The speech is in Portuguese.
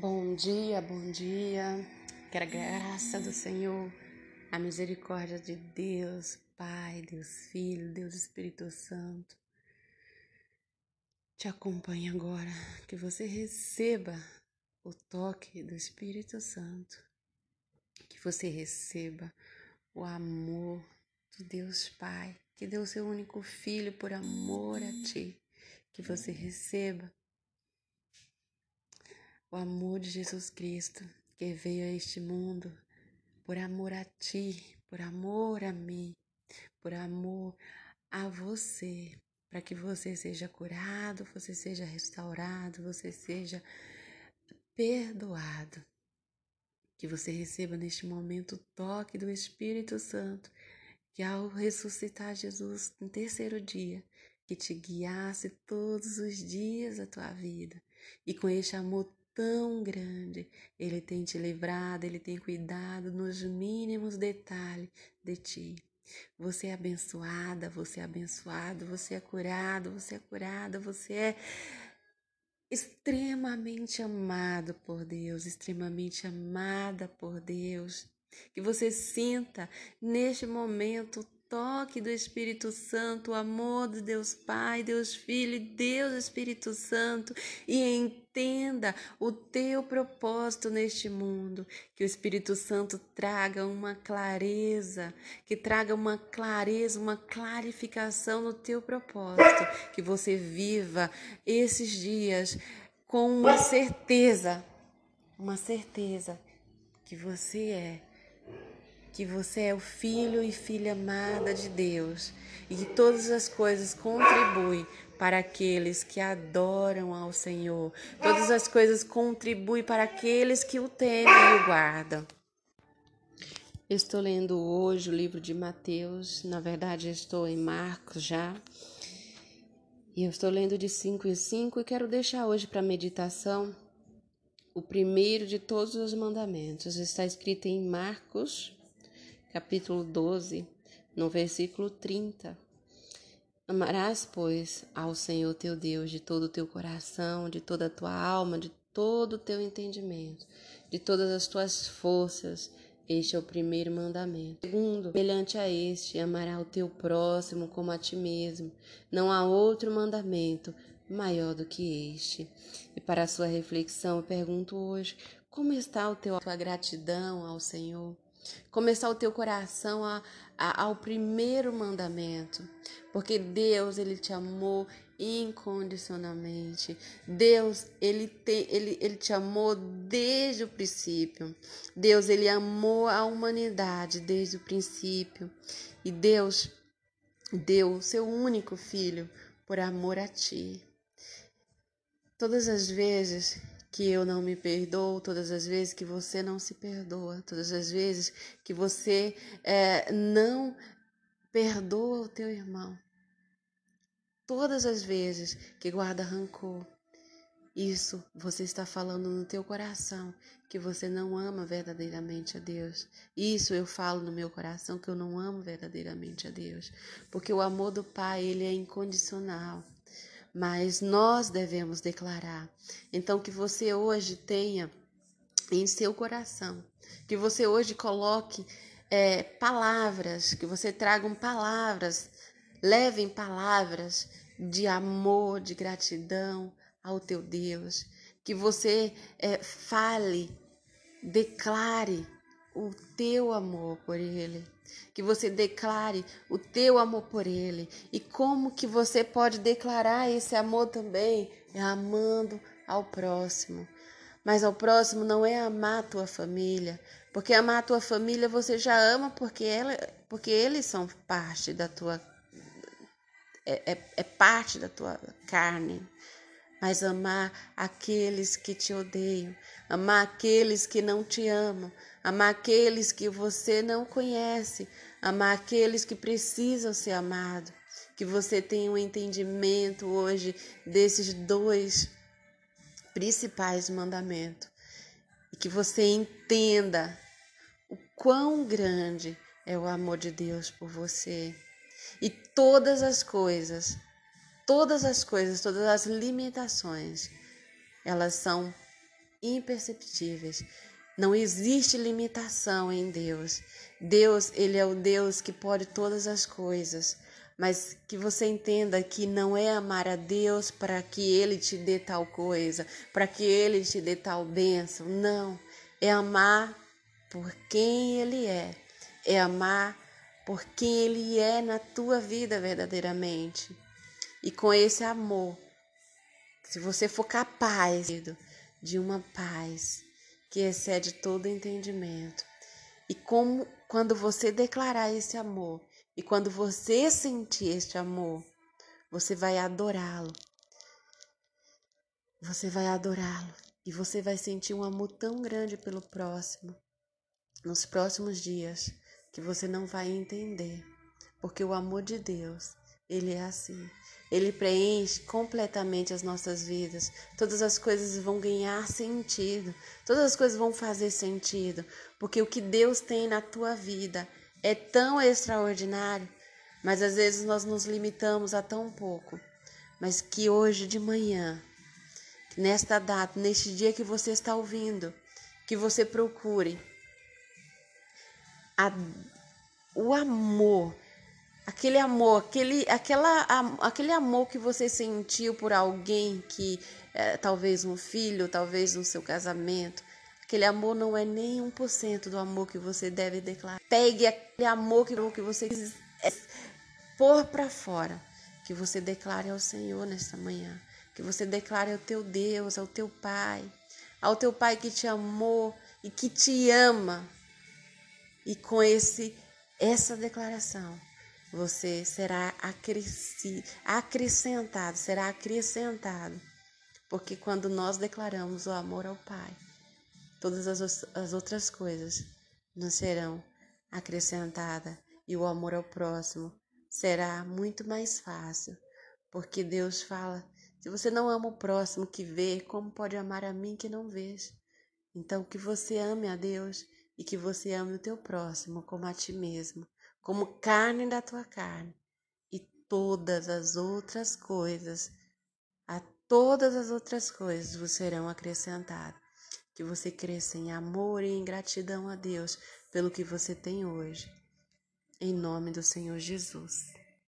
Bom dia, bom dia. Que a graça do Senhor, a misericórdia de Deus, Pai, Deus Filho, Deus Espírito Santo, te acompanhe agora. Que você receba o toque do Espírito Santo. Que você receba o amor do Deus Pai, que deu seu único filho por amor a ti. Que você receba o amor de Jesus Cristo, que veio a este mundo por amor a ti, por amor a mim, por amor a você, para que você seja curado, você seja restaurado, você seja perdoado. Que você receba neste momento o toque do Espírito Santo, que ao ressuscitar Jesus no terceiro dia, que te guiasse todos os dias da tua vida. E com este amor tão grande. Ele tem te livrado, ele tem cuidado nos mínimos detalhes de ti. Você é abençoada, você é abençoado, você é curado, você é curada, você é extremamente amado por Deus, extremamente amada por Deus. Que você sinta neste momento toque do Espírito Santo, o amor de Deus Pai, Deus Filho Deus Espírito Santo e entenda o teu propósito neste mundo. Que o Espírito Santo traga uma clareza, que traga uma clareza, uma clarificação no teu propósito. Que você viva esses dias com uma certeza, uma certeza que você é que você é o filho e filha amada de Deus e que todas as coisas contribuem para aqueles que adoram ao Senhor. Todas as coisas contribuem para aqueles que o temem e o guardam. Estou lendo hoje o livro de Mateus, na verdade estou em Marcos já. E eu estou lendo de 5 em 5 e quero deixar hoje para meditação o primeiro de todos os mandamentos. Está escrito em Marcos capítulo 12, no versículo 30. Amarás, pois, ao Senhor teu Deus de todo o teu coração, de toda a tua alma, de todo o teu entendimento, de todas as tuas forças. Este é o primeiro mandamento. Segundo, semelhante a este, amará o teu próximo como a ti mesmo. Não há outro mandamento maior do que este. E para a sua reflexão, eu pergunto hoje: como está o teu, a tua gratidão ao Senhor? Começar o teu coração a, a, ao primeiro mandamento, porque Deus ele te amou incondicionalmente. Deus ele tem, ele, ele te amou desde o princípio. Deus ele amou a humanidade desde o princípio e Deus deu o seu único filho por amor a ti. Todas as vezes que eu não me perdoo, todas as vezes que você não se perdoa, todas as vezes que você é, não perdoa o teu irmão, todas as vezes que guarda rancor, isso você está falando no teu coração que você não ama verdadeiramente a Deus. Isso eu falo no meu coração que eu não amo verdadeiramente a Deus, porque o amor do Pai, ele é incondicional mas nós devemos declarar. Então, que você hoje tenha em seu coração, que você hoje coloque é, palavras, que você tragam palavras, levem palavras de amor, de gratidão ao teu Deus, que você é, fale, declare o teu amor por Ele, que você declare o teu amor por Ele. E como que você pode declarar esse amor também? É amando ao próximo. Mas ao próximo não é amar a tua família, porque amar a tua família você já ama porque, ela, porque eles são parte da tua. É, é, é parte da tua carne mas amar aqueles que te odeiam, amar aqueles que não te amam, amar aqueles que você não conhece, amar aqueles que precisam ser amados. Que você tenha um entendimento hoje desses dois principais mandamentos e que você entenda o quão grande é o amor de Deus por você e todas as coisas todas as coisas, todas as limitações, elas são imperceptíveis. Não existe limitação em Deus. Deus, ele é o Deus que pode todas as coisas. Mas que você entenda que não é amar a Deus para que ele te dê tal coisa, para que ele te dê tal bênção. Não. É amar por quem ele é. É amar por quem ele é na tua vida verdadeiramente. E com esse amor, se você for capaz de uma paz que excede todo entendimento, e como quando você declarar esse amor, e quando você sentir este amor, você vai adorá-lo. Você vai adorá-lo e você vai sentir um amor tão grande pelo próximo nos próximos dias que você não vai entender, porque o amor de Deus, ele é assim. Ele preenche completamente as nossas vidas. Todas as coisas vão ganhar sentido. Todas as coisas vão fazer sentido. Porque o que Deus tem na tua vida é tão extraordinário. Mas às vezes nós nos limitamos a tão pouco. Mas que hoje de manhã, nesta data, neste dia que você está ouvindo, que você procure a, o amor aquele amor, aquele, aquela, aquele amor que você sentiu por alguém que é, talvez um filho, talvez no seu casamento, aquele amor não é nem um por cento do amor que você deve declarar. Pegue aquele amor que, você quis pôr para fora, que você declare ao Senhor nesta manhã, que você declare ao teu Deus, ao teu Pai, ao teu Pai que te amou e que te ama. E com esse essa declaração, você será acrescentado, será acrescentado. Porque quando nós declaramos o amor ao Pai, todas as, as outras coisas nos serão acrescentadas e o amor ao próximo será muito mais fácil. Porque Deus fala: se você não ama o próximo que vê, como pode amar a mim que não vejo? Então, que você ame a Deus e que você ame o teu próximo como a ti mesmo como carne da tua carne, e todas as outras coisas, a todas as outras coisas vos serão acrescentadas. Que você cresça em amor e em gratidão a Deus pelo que você tem hoje. Em nome do Senhor Jesus.